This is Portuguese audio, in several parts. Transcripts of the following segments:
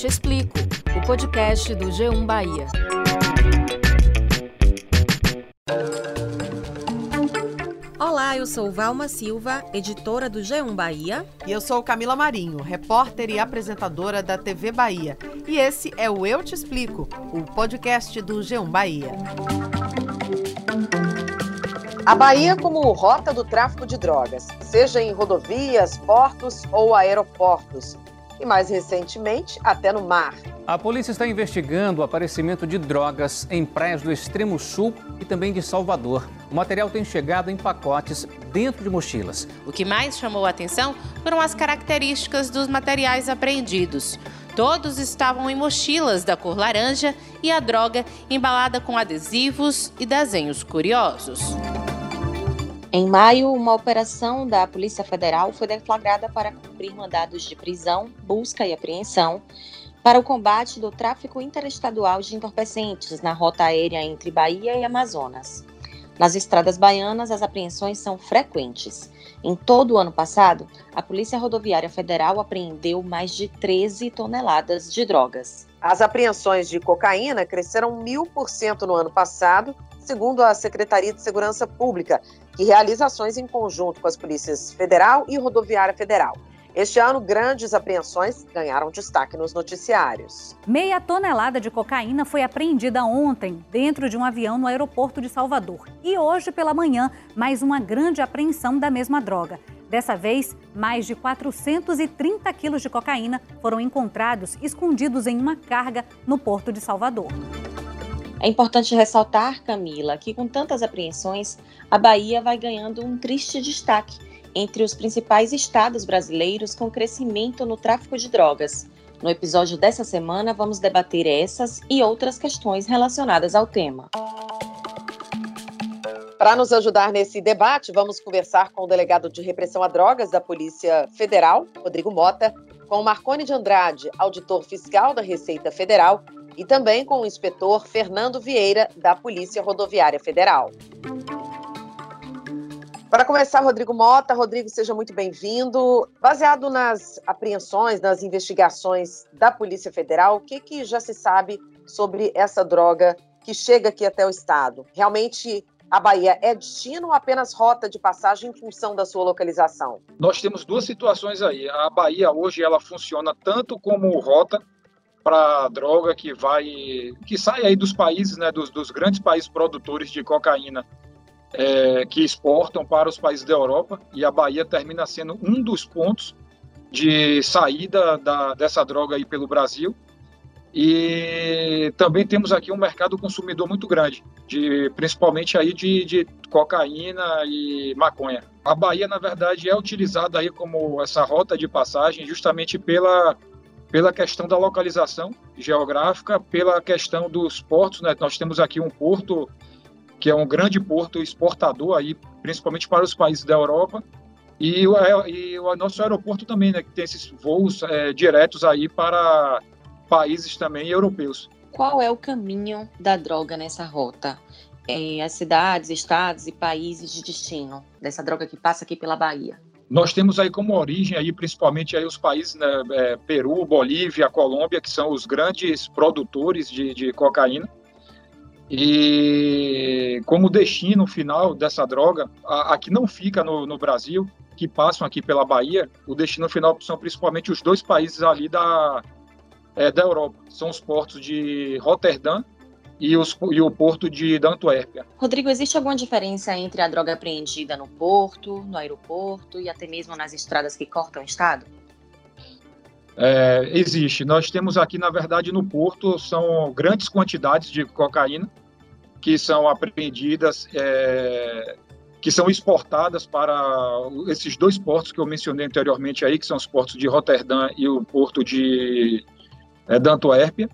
Te Explico, o podcast do G1 Bahia. Olá, eu sou Valma Silva, editora do G1 Bahia. E eu sou Camila Marinho, repórter e apresentadora da TV Bahia. E esse é o Eu Te Explico, o podcast do G1 Bahia. A Bahia como rota do tráfico de drogas, seja em rodovias, portos ou aeroportos. E mais recentemente, até no mar. A polícia está investigando o aparecimento de drogas em praias do extremo sul e também de Salvador. O material tem chegado em pacotes dentro de mochilas. O que mais chamou a atenção foram as características dos materiais apreendidos. Todos estavam em mochilas da cor laranja e a droga embalada com adesivos e desenhos curiosos. Em maio, uma operação da Polícia Federal foi deflagrada para cumprir mandados de prisão, busca e apreensão para o combate do tráfico interestadual de entorpecentes na rota aérea entre Bahia e Amazonas. Nas estradas baianas, as apreensões são frequentes. Em todo o ano passado, a Polícia Rodoviária Federal apreendeu mais de 13 toneladas de drogas. As apreensões de cocaína cresceram mil por cento no ano passado, segundo a Secretaria de Segurança Pública, que realiza ações em conjunto com as polícias federal e rodoviária federal. Este ano, grandes apreensões ganharam destaque nos noticiários. Meia tonelada de cocaína foi apreendida ontem dentro de um avião no aeroporto de Salvador. E hoje pela manhã, mais uma grande apreensão da mesma droga. Dessa vez, mais de 430 quilos de cocaína foram encontrados escondidos em uma carga no porto de Salvador. É importante ressaltar, Camila, que com tantas apreensões, a Bahia vai ganhando um triste destaque entre os principais estados brasileiros com crescimento no tráfico de drogas. No episódio dessa semana, vamos debater essas e outras questões relacionadas ao tema. Para nos ajudar nesse debate, vamos conversar com o delegado de repressão a drogas da Polícia Federal, Rodrigo Mota, com Marcone de Andrade, auditor fiscal da Receita Federal, e também com o inspetor Fernando Vieira, da Polícia Rodoviária Federal. Para começar, Rodrigo Mota. Rodrigo, seja muito bem-vindo. Baseado nas apreensões, nas investigações da Polícia Federal, o que, que já se sabe sobre essa droga que chega aqui até o Estado? Realmente a Bahia é destino ou apenas rota de passagem em função da sua localização? Nós temos duas situações aí. A Bahia hoje ela funciona tanto como rota para droga que vai que sai aí dos países, né, dos, dos grandes países produtores de cocaína é, que exportam para os países da Europa e a Bahia termina sendo um dos pontos de saída da, dessa droga aí pelo Brasil. E também temos aqui um mercado consumidor muito grande, de, principalmente aí de, de cocaína e maconha. A Bahia, na verdade, é utilizada aí como essa rota de passagem justamente pela, pela questão da localização geográfica, pela questão dos portos. Né? Nós temos aqui um porto que é um grande porto exportador aí, principalmente para os países da Europa, e o, e o nosso aeroporto também, né, que tem esses voos é, diretos aí para países também europeus. Qual é o caminho da droga nessa rota? É, as cidades, estados e países de destino dessa droga que passa aqui pela Bahia? Nós temos aí como origem aí principalmente aí os países né, é, Peru, Bolívia, Colômbia, que são os grandes produtores de, de cocaína. E como destino final dessa droga, a, a que não fica no, no, Brasil, que passam aqui pela Bahia, o destino final são principalmente os dois países ali da, é, da Europa. São os portos de Roterdã e, os, e, o porto de Antuérpia. Rodrigo, existe alguma diferença entre a droga apreendida no porto, no aeroporto e até mesmo nas estradas que cortam o estado? É, existe. Nós temos aqui, na verdade, no porto, são grandes quantidades de cocaína que são apreendidas, é, que são exportadas para esses dois portos que eu mencionei anteriormente aí, que são os portos de Roterdã e o porto de, é, de Antuérpia.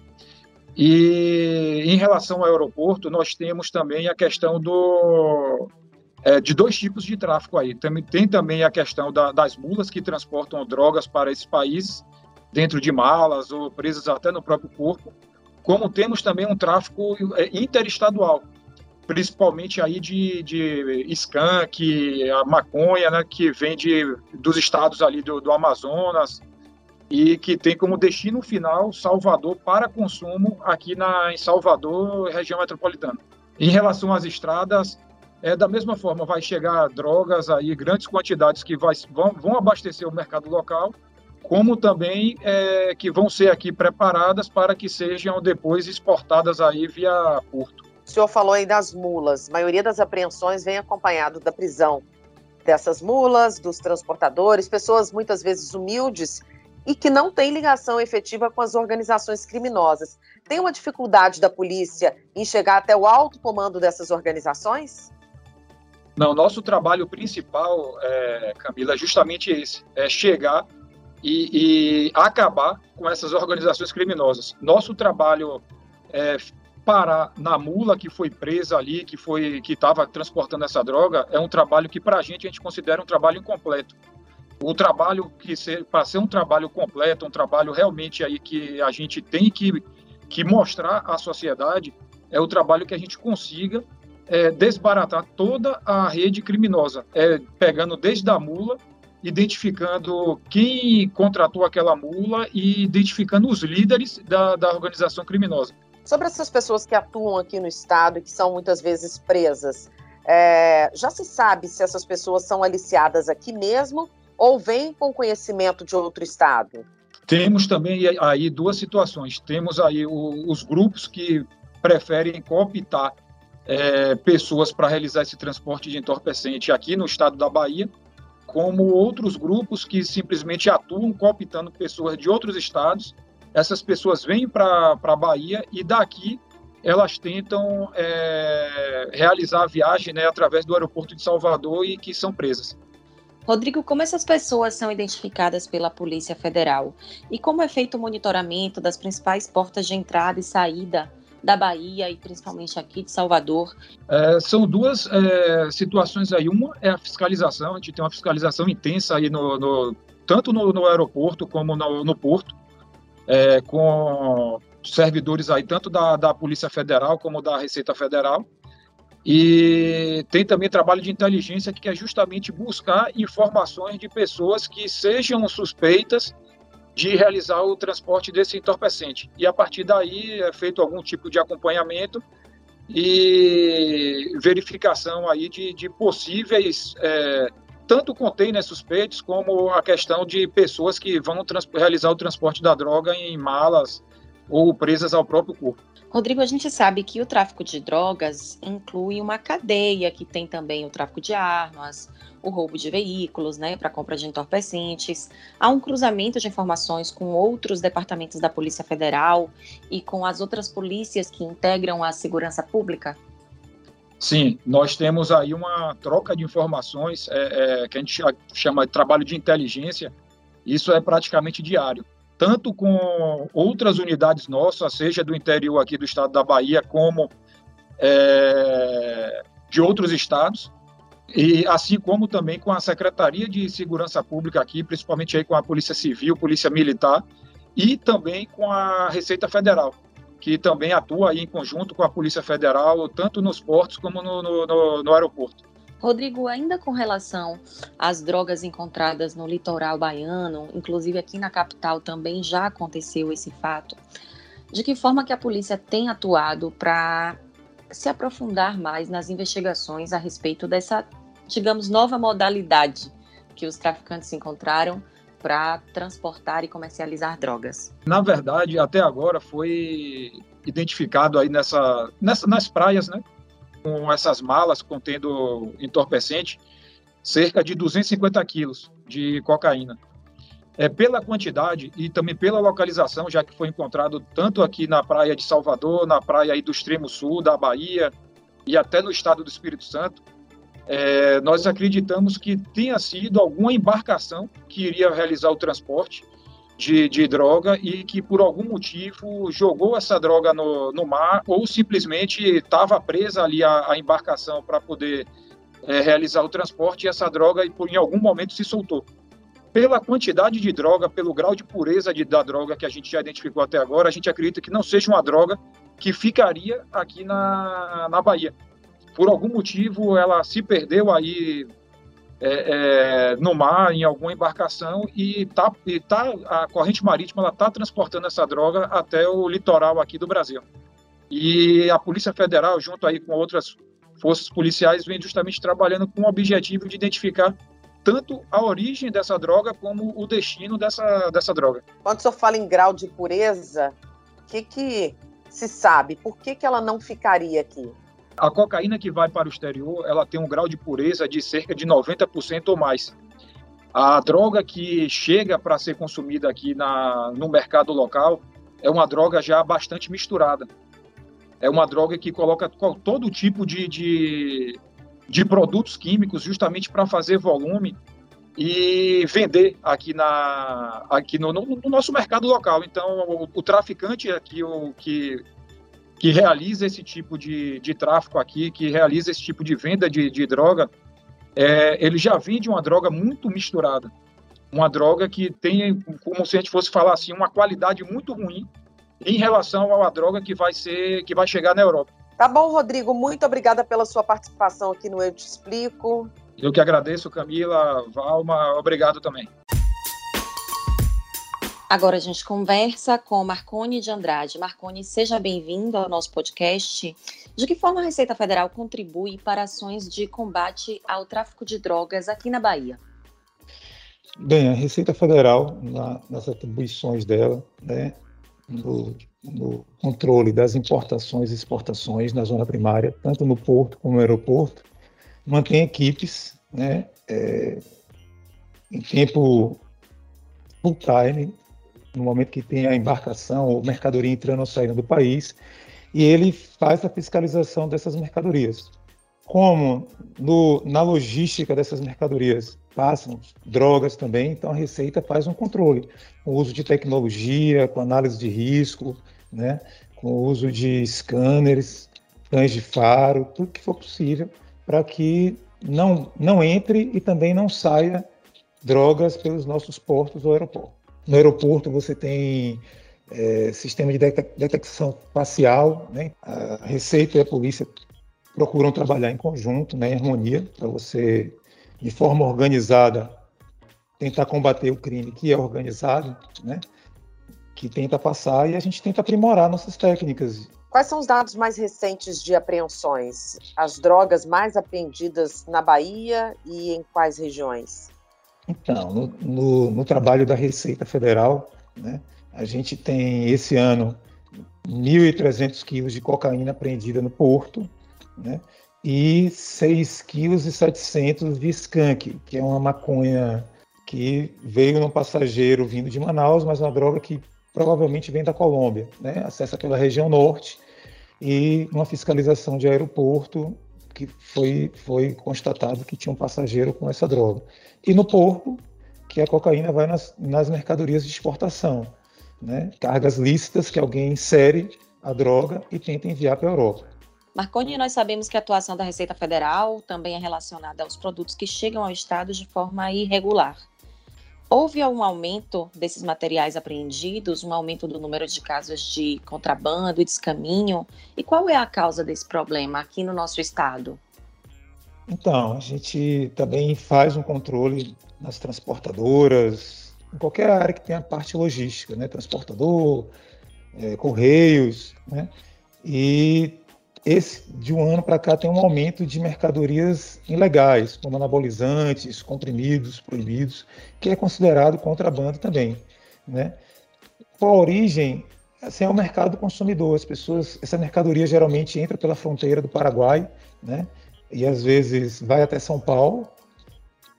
E em relação ao aeroporto, nós temos também a questão do, é, de dois tipos de tráfico aí. Tem, tem também a questão da, das mulas que transportam drogas para esses países dentro de malas ou presas até no próprio corpo, como temos também um tráfico é, interestadual, principalmente aí de, de skunk, a maconha, né, que vem de, dos estados ali do, do Amazonas, e que tem como destino final Salvador para consumo aqui na, em Salvador, região metropolitana. Em relação às estradas, é da mesma forma, vai chegar drogas aí, grandes quantidades que vai, vão, vão abastecer o mercado local, como também é, que vão ser aqui preparadas para que sejam depois exportadas aí via porto. O senhor falou aí das mulas. A maioria das apreensões vem acompanhado da prisão dessas mulas, dos transportadores, pessoas muitas vezes humildes e que não têm ligação efetiva com as organizações criminosas. Tem uma dificuldade da polícia em chegar até o alto comando dessas organizações? Não, nosso trabalho principal, é, Camila, é justamente esse: é chegar e, e, acabar com essas organizações criminosas. Nosso trabalho é parar na mula que foi presa ali, que foi que estava transportando essa droga, é um trabalho que para a gente a gente considera um trabalho incompleto. O trabalho que para ser um trabalho completo, um trabalho realmente aí que a gente tem que, que mostrar à sociedade, é o trabalho que a gente consiga é, desbaratar toda a rede criminosa, é, pegando desde a mula, identificando quem contratou aquela mula e identificando os líderes da, da organização criminosa. Sobre essas pessoas que atuam aqui no Estado e que são muitas vezes presas, é, já se sabe se essas pessoas são aliciadas aqui mesmo ou vêm com conhecimento de outro Estado? Temos também aí duas situações. Temos aí o, os grupos que preferem cooptar é, pessoas para realizar esse transporte de entorpecente aqui no estado da Bahia, como outros grupos que simplesmente atuam cooptando pessoas de outros estados. Essas pessoas vêm para a Bahia e daqui elas tentam é, realizar a viagem né, através do aeroporto de Salvador e que são presas. Rodrigo, como essas pessoas são identificadas pela Polícia Federal? E como é feito o monitoramento das principais portas de entrada e saída da Bahia e principalmente aqui de Salvador? É, são duas é, situações aí. Uma é a fiscalização, a gente tem uma fiscalização intensa aí no, no tanto no, no, aeroporto como no, no porto, é, com servidores aí tanto da, da Polícia Federal como da Receita Federal. E tem também trabalho de inteligência que é justamente buscar informações de pessoas que sejam suspeitas de realizar o transporte desse entorpecente. E a partir daí é feito algum tipo de acompanhamento e verificação aí de, de possíveis é, tanto containers suspeitos como a questão de pessoas que vão realizar o transporte da droga em malas ou presas ao próprio corpo. Rodrigo, a gente sabe que o tráfico de drogas inclui uma cadeia que tem também o tráfico de armas, o roubo de veículos, né, para compra de entorpecentes. Há um cruzamento de informações com outros departamentos da Polícia Federal e com as outras polícias que integram a segurança pública? Sim, nós temos aí uma troca de informações é, é, que a gente chama de trabalho de inteligência. Isso é praticamente diário, tanto com outras unidades nossas, seja do interior aqui do estado da Bahia, como é, de outros estados, e assim como também com a Secretaria de Segurança Pública aqui, principalmente aí com a Polícia Civil, Polícia Militar e também com a Receita Federal, que também atua aí em conjunto com a Polícia Federal, tanto nos portos como no, no, no aeroporto. Rodrigo, ainda com relação às drogas encontradas no litoral baiano, inclusive aqui na capital também já aconteceu esse fato. De que forma que a polícia tem atuado para se aprofundar mais nas investigações a respeito dessa, digamos, nova modalidade que os traficantes encontraram para transportar e comercializar drogas? Na verdade, até agora foi identificado aí nessa, nessa nas praias, né, com essas malas contendo entorpecente, cerca de 250 quilos de cocaína. É, pela quantidade e também pela localização, já que foi encontrado tanto aqui na praia de Salvador, na praia do extremo sul da Bahia e até no estado do Espírito Santo, é, nós acreditamos que tenha sido alguma embarcação que iria realizar o transporte de, de droga e que por algum motivo jogou essa droga no, no mar ou simplesmente estava presa ali a, a embarcação para poder é, realizar o transporte e essa droga em algum momento se soltou pela quantidade de droga, pelo grau de pureza de, da droga que a gente já identificou até agora, a gente acredita que não seja uma droga que ficaria aqui na, na Bahia. Por algum motivo, ela se perdeu aí é, é, no mar, em alguma embarcação, e, tá, e tá, a corrente marítima está transportando essa droga até o litoral aqui do Brasil. E a Polícia Federal, junto aí com outras forças policiais, vem justamente trabalhando com o objetivo de identificar tanto a origem dessa droga como o destino dessa, dessa droga. Quando o senhor fala em grau de pureza, o que, que se sabe? Por que, que ela não ficaria aqui? A cocaína que vai para o exterior, ela tem um grau de pureza de cerca de 90% ou mais. A droga que chega para ser consumida aqui na, no mercado local é uma droga já bastante misturada. É uma droga que coloca todo tipo de, de, de produtos químicos justamente para fazer volume e vender aqui, na, aqui no, no, no nosso mercado local. Então, o, o traficante aqui, o que que realiza esse tipo de, de tráfico aqui, que realiza esse tipo de venda de, de droga, é, ele já vende uma droga muito misturada. Uma droga que tem, como se a gente fosse falar assim, uma qualidade muito ruim em relação à droga que vai ser, que vai chegar na Europa. Tá bom, Rodrigo, muito obrigada pela sua participação aqui no Eu Te Explico. Eu que agradeço, Camila, Valma, obrigado também. Agora a gente conversa com Marcone de Andrade. Marcone, seja bem-vindo ao nosso podcast. De que forma a Receita Federal contribui para ações de combate ao tráfico de drogas aqui na Bahia? Bem, a Receita Federal, na, nas atribuições dela, né, no, no, controle das importações e exportações na zona primária, tanto no porto como no aeroporto, mantém equipes né, é, em tempo full time no momento que tem a embarcação ou mercadoria entrando ou saindo do país, e ele faz a fiscalização dessas mercadorias. Como no, na logística dessas mercadorias passam drogas também, então a Receita faz um controle, com o uso de tecnologia, com análise de risco, né, com o uso de scanners, cães de faro, tudo que for possível, para que não, não entre e também não saia drogas pelos nossos portos ou aeroportos. No aeroporto você tem é, sistema de detecção facial, né? a Receita e a polícia procuram trabalhar em conjunto, né, em harmonia, para você, de forma organizada, tentar combater o crime que é organizado, né, que tenta passar, e a gente tenta aprimorar nossas técnicas. Quais são os dados mais recentes de apreensões? As drogas mais apreendidas na Bahia e em quais regiões? Então, no, no, no trabalho da Receita Federal, né, a gente tem esse ano 1.300 quilos de cocaína apreendida no porto, né, e 6,7 kg de skunk, que é uma maconha que veio num passageiro vindo de Manaus, mas uma droga que provavelmente vem da Colômbia, né, acessa pela região norte, e uma fiscalização de aeroporto que foi, foi constatado que tinha um passageiro com essa droga. E no porto, que a cocaína vai nas, nas mercadorias de exportação, né? cargas lícitas que alguém insere a droga e tenta enviar para a Europa. Marconi, nós sabemos que a atuação da Receita Federal também é relacionada aos produtos que chegam ao Estado de forma irregular. Houve algum aumento desses materiais apreendidos, um aumento do número de casos de contrabando e descaminho? E qual é a causa desse problema aqui no nosso estado? Então, a gente também faz um controle nas transportadoras, em qualquer área que tenha parte logística, né? Transportador, é, correios, né? E esse de um ano para cá tem um aumento de mercadorias ilegais, como anabolizantes, comprimidos proibidos, que é considerado contrabando também, né? A origem? Assim, é o mercado consumidor. As pessoas, essa mercadoria geralmente entra pela fronteira do Paraguai, né? E às vezes vai até São Paulo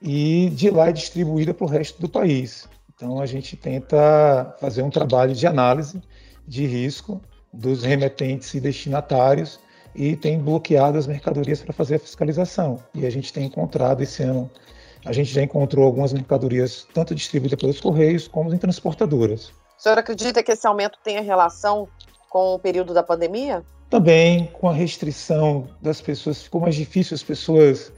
e de lá é distribuída para o resto do país. Então a gente tenta fazer um trabalho de análise de risco dos remetentes e destinatários e tem bloqueado as mercadorias para fazer a fiscalização. E a gente tem encontrado esse ano, a gente já encontrou algumas mercadorias tanto distribuídas pelos Correios como em transportadoras. O senhor acredita que esse aumento tenha relação com o período da pandemia? Também com a restrição das pessoas, ficou mais difícil as pessoas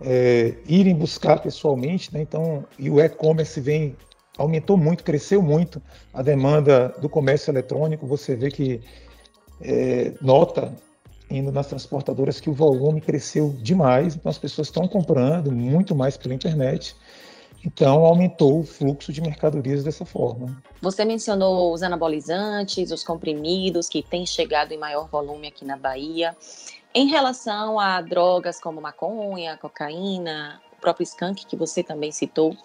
é, irem buscar pessoalmente, né? então, e o e-commerce vem aumentou muito, cresceu muito a demanda do comércio eletrônico. Você vê que é, nota indo nas transportadoras que o volume cresceu demais, então as pessoas estão comprando muito mais pela internet. Então, aumentou o fluxo de mercadorias dessa forma. Você mencionou os anabolizantes, os comprimidos, que têm chegado em maior volume aqui na Bahia. Em relação a drogas como maconha, cocaína, o próprio skunk, que você também citou,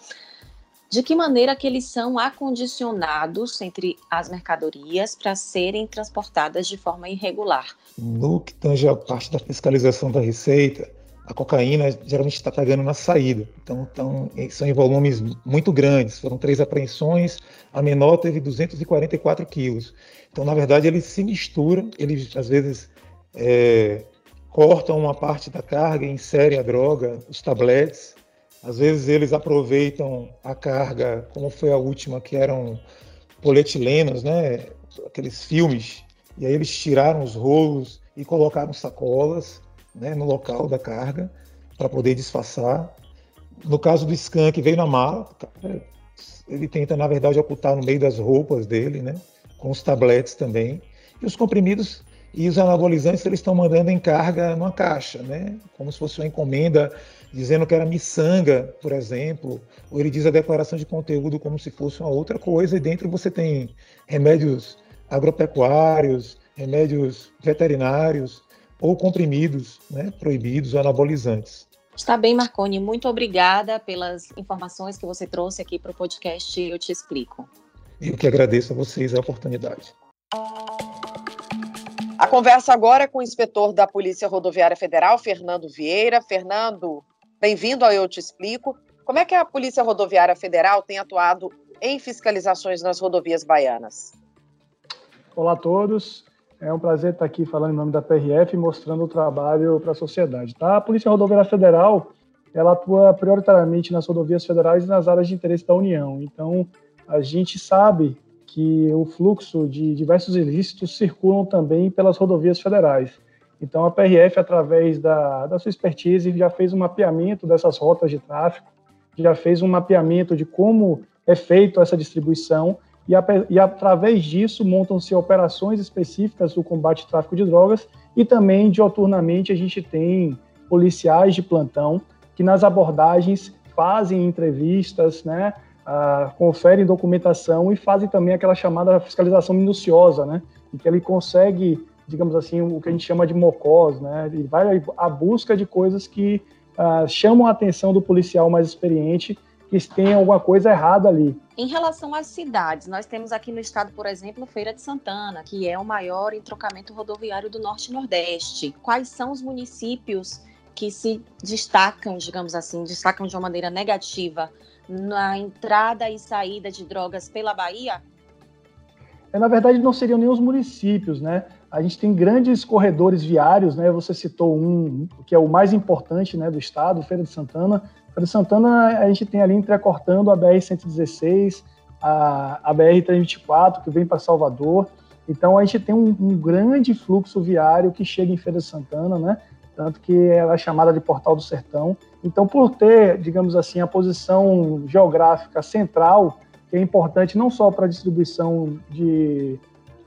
de que maneira que eles são acondicionados entre as mercadorias para serem transportadas de forma irregular? No que tange a parte da fiscalização da receita, a cocaína geralmente está pegando na saída. Então, então, são em volumes muito grandes. Foram três apreensões, a menor teve 244 quilos. Então, na verdade, eles se misturam, eles às vezes é, cortam uma parte da carga, inserem a droga, os tabletes, às vezes eles aproveitam a carga, como foi a última, que eram polietilenos, né? aqueles filmes, e aí eles tiraram os rolos e colocaram sacolas né, no local da carga para poder disfarçar. No caso do skunk, veio na mala, ele tenta, na verdade, ocultar no meio das roupas dele, né, com os tabletes também. E os comprimidos e os anabolizantes eles estão mandando em carga numa caixa, né, como se fosse uma encomenda dizendo que era miçanga, por exemplo, ou ele diz a declaração de conteúdo como se fosse uma outra coisa, e dentro você tem remédios agropecuários, remédios veterinários ou comprimidos né, proibidos ou anabolizantes. Está bem, Marconi. Muito obrigada pelas informações que você trouxe aqui para o podcast Eu Te Explico. Eu que agradeço a vocês a oportunidade. A conversa agora é com o inspetor da Polícia Rodoviária Federal, Fernando Vieira. Fernando, Bem-vindo ao Eu Te Explico. Como é que a Polícia Rodoviária Federal tem atuado em fiscalizações nas rodovias baianas? Olá a todos. É um prazer estar aqui falando em nome da PRF, mostrando o trabalho para a sociedade. Tá? A Polícia Rodoviária Federal ela atua prioritariamente nas rodovias federais e nas áreas de interesse da União. Então, a gente sabe que o fluxo de diversos ilícitos circulam também pelas rodovias federais. Então, a PRF, através da, da sua expertise, já fez um mapeamento dessas rotas de tráfego, já fez um mapeamento de como é feito essa distribuição e, a, e através disso montam-se operações específicas do combate ao tráfico de drogas e também, dioturnamente, a gente tem policiais de plantão que nas abordagens fazem entrevistas, né, uh, conferem documentação e fazem também aquela chamada fiscalização minuciosa, né, em que ele consegue digamos assim, o que a gente chama de mocós, né? Ele vai à busca de coisas que uh, chamam a atenção do policial mais experiente que tem alguma coisa errada ali. Em relação às cidades, nós temos aqui no estado, por exemplo, Feira de Santana, que é o maior entrocamento rodoviário do Norte e Nordeste. Quais são os municípios que se destacam, digamos assim, destacam de uma maneira negativa na entrada e saída de drogas pela Bahia? É, na verdade, não seriam nem os municípios, né? A gente tem grandes corredores viários, né? Você citou um que é o mais importante, né, do estado, Feira de Santana. Feira de Santana a gente tem ali entrecortando a BR 116, a, a BR 324 que vem para Salvador. Então a gente tem um, um, grande fluxo viário que chega em Feira de Santana, né? Tanto que ela é chamada de Portal do Sertão. Então, por ter, digamos assim, a posição geográfica central, que é importante não só para a distribuição de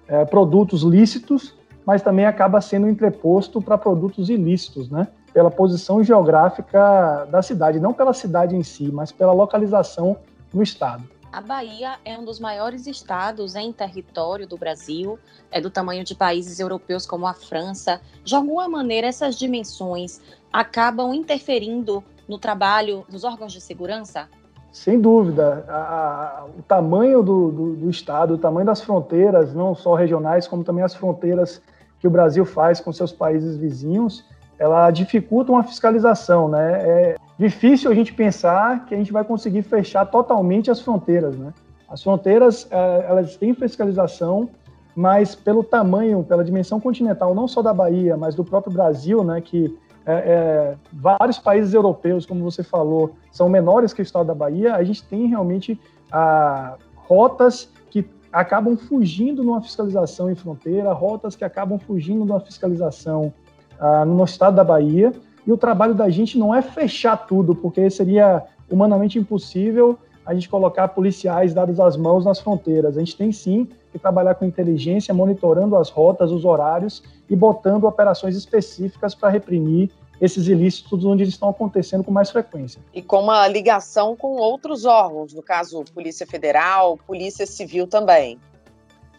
é, produtos lícitos, mas também acaba sendo entreposto para produtos ilícitos, né? Pela posição geográfica da cidade, não pela cidade em si, mas pela localização no estado. A Bahia é um dos maiores estados em território do Brasil, é do tamanho de países europeus como a França. De alguma maneira, essas dimensões acabam interferindo no trabalho dos órgãos de segurança? Sem dúvida, a, a, o tamanho do, do, do, Estado, o tamanho das fronteiras, não só regionais, como também as fronteiras que o Brasil faz com seus países vizinhos, ela dificulta uma fiscalização, né? É difícil a gente pensar que a gente vai conseguir fechar totalmente as fronteiras, né? As fronteiras, é, elas têm fiscalização, mas pelo tamanho, pela dimensão continental, não só da Bahia, mas do próprio Brasil, né? Que é, é, vários países europeus, como você falou, são menores que o estado da Bahia, a gente tem realmente ah, rotas que acabam fugindo numa fiscalização em fronteira, rotas que acabam fugindo numa fiscalização ah, no estado da Bahia, e o trabalho da gente não é fechar tudo, porque seria humanamente impossível a gente colocar policiais dados às mãos nas fronteiras. A gente tem sim que trabalhar com inteligência, monitorando as rotas, os horários e botando operações específicas para reprimir esses ilícitos onde eles estão acontecendo com mais frequência. E com uma ligação com outros órgãos, no caso Polícia Federal, Polícia Civil também.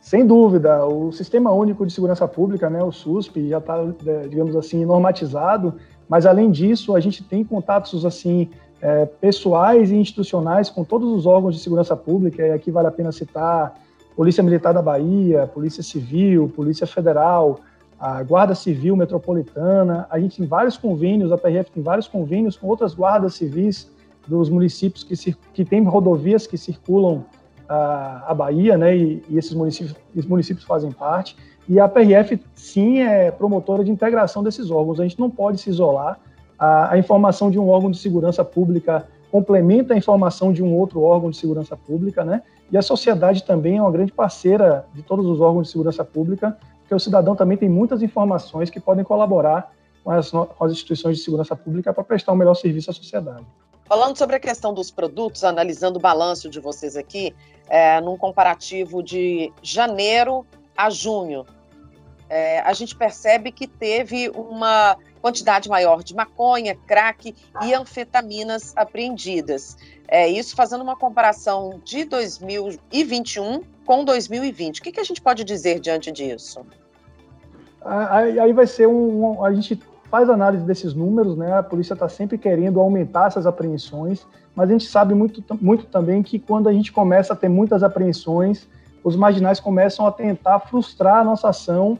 Sem dúvida, o Sistema Único de Segurança Pública, né, o SUSP, já está, é, digamos assim, normatizado, mas além disso, a gente tem contatos assim é, pessoais e institucionais com todos os órgãos de segurança pública, e aqui vale a pena citar Polícia Militar da Bahia, Polícia Civil, Polícia Federal, a Guarda Civil Metropolitana, a gente tem vários convênios, a PRF tem vários convênios com outras guardas civis dos municípios que, que têm rodovias que circulam a, a Bahia, né, e, e esses, municípios, esses municípios fazem parte, e a PRF sim é promotora de integração desses órgãos, a gente não pode se isolar, a, a informação de um órgão de segurança pública complementa a informação de um outro órgão de segurança pública, né, e a sociedade também é uma grande parceira de todos os órgãos de segurança pública porque o cidadão também tem muitas informações que podem colaborar com as, com as instituições de segurança pública para prestar um melhor serviço à sociedade. Falando sobre a questão dos produtos, analisando o balanço de vocês aqui, é, num comparativo de janeiro a junho, é, a gente percebe que teve uma quantidade maior de maconha, crack e anfetaminas apreendidas. É, isso fazendo uma comparação de 2021 com 2020. O que, que a gente pode dizer diante disso? Aí, vai ser um, um, A gente faz análise desses números, né? A polícia está sempre querendo aumentar essas apreensões, mas a gente sabe muito, muito também que quando a gente começa a ter muitas apreensões, os marginais começam a tentar frustrar a nossa ação,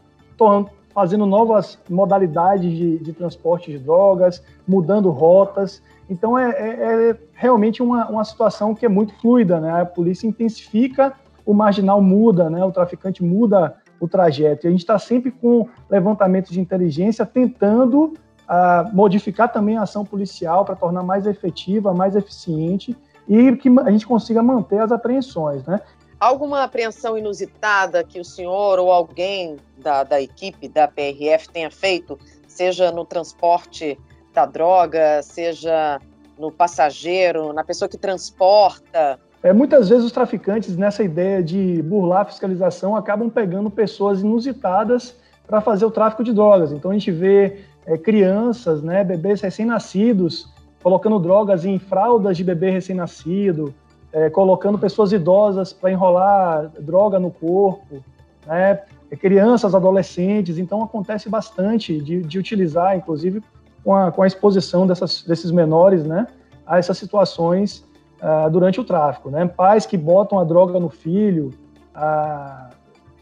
fazendo novas modalidades de, de transporte de drogas, mudando rotas. Então é, é, é realmente uma, uma situação que é muito fluida, né? A polícia intensifica, o marginal muda, né? O traficante muda o trajeto. E a gente está sempre com levantamentos de inteligência tentando uh, modificar também a ação policial para tornar mais efetiva, mais eficiente e que a gente consiga manter as apreensões, né? Alguma apreensão inusitada que o senhor ou alguém da, da equipe da PRF tenha feito, seja no transporte da droga, seja no passageiro, na pessoa que transporta? É, muitas vezes os traficantes, nessa ideia de burlar a fiscalização, acabam pegando pessoas inusitadas para fazer o tráfico de drogas. Então a gente vê é, crianças, né, bebês recém-nascidos, colocando drogas em fraldas de bebê recém-nascido, é, colocando pessoas idosas para enrolar droga no corpo, né? É, crianças, adolescentes, então acontece bastante de, de utilizar, inclusive com a, com a exposição dessas, desses menores, né, a essas situações uh, durante o tráfico, né? Pais que botam a droga no filho, uh,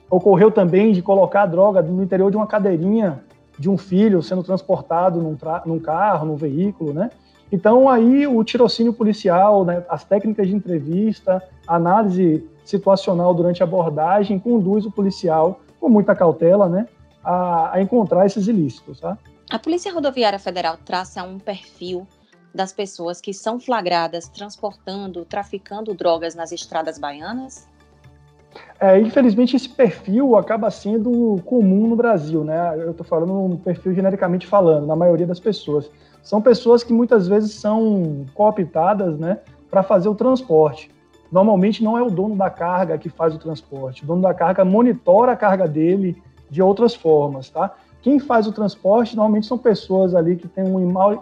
ocorreu também de colocar a droga no interior de uma cadeirinha de um filho sendo transportado num, num carro, num veículo, né? Então, aí o tirocínio policial, né, as técnicas de entrevista, análise situacional durante a abordagem, conduz o policial, com muita cautela, né, a, a encontrar esses ilícitos. Tá? A Polícia Rodoviária Federal traça um perfil das pessoas que são flagradas transportando, traficando drogas nas estradas baianas? É, infelizmente, esse perfil acaba sendo comum no Brasil, né? Eu estou falando um perfil genericamente falando, na maioria das pessoas são pessoas que muitas vezes são cooptadas né, para fazer o transporte. Normalmente não é o dono da carga que faz o transporte, o dono da carga monitora a carga dele de outras formas, tá? Quem faz o transporte normalmente são pessoas ali que têm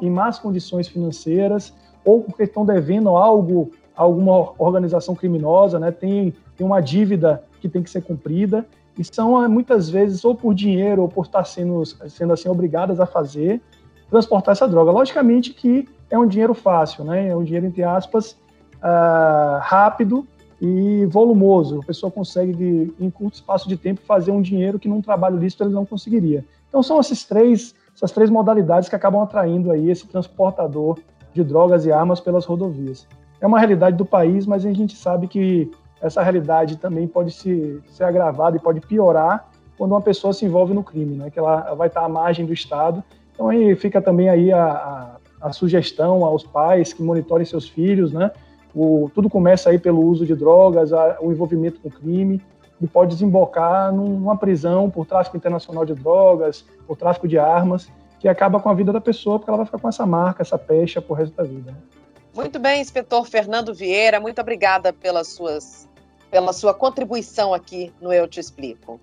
em más condições financeiras ou porque estão devendo algo a alguma organização criminosa, né? Tem, tem uma dívida que tem que ser cumprida e são muitas vezes ou por dinheiro ou por estar sendo, sendo assim obrigadas a fazer transportar essa droga. Logicamente que é um dinheiro fácil, né? É um dinheiro, entre aspas, uh, rápido e volumoso. A pessoa consegue, de, em curto espaço de tempo, fazer um dinheiro que num trabalho lícito ele não conseguiria. Então são esses três, essas três modalidades que acabam atraindo aí esse transportador de drogas e armas pelas rodovias. É uma realidade do país, mas a gente sabe que essa realidade também pode se, ser agravada e pode piorar quando uma pessoa se envolve no crime, né? que ela vai estar à margem do Estado então aí fica também aí a, a, a sugestão aos pais que monitorem seus filhos, né? O, tudo começa aí pelo uso de drogas, a, o envolvimento com crime, e pode desembocar numa prisão por tráfico internacional de drogas, por tráfico de armas, que acaba com a vida da pessoa, porque ela vai ficar com essa marca, essa pecha por resto da vida. Né? Muito bem, inspetor Fernando Vieira, muito obrigada pelas suas, pela sua contribuição aqui no Eu Te Explico.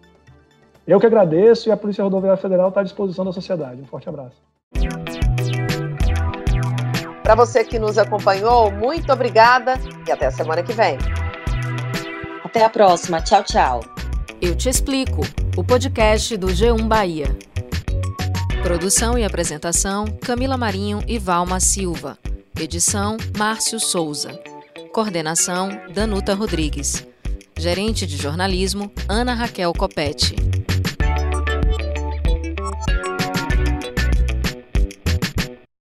Eu que agradeço e a Polícia Rodoviária Federal está à disposição da sociedade. Um forte abraço. Para você que nos acompanhou, muito obrigada e até a semana que vem. Até a próxima. Tchau, tchau. Eu Te Explico, o podcast do G1 Bahia. Produção e apresentação: Camila Marinho e Valma Silva. Edição: Márcio Souza. Coordenação: Danuta Rodrigues. Gerente de jornalismo: Ana Raquel Copete.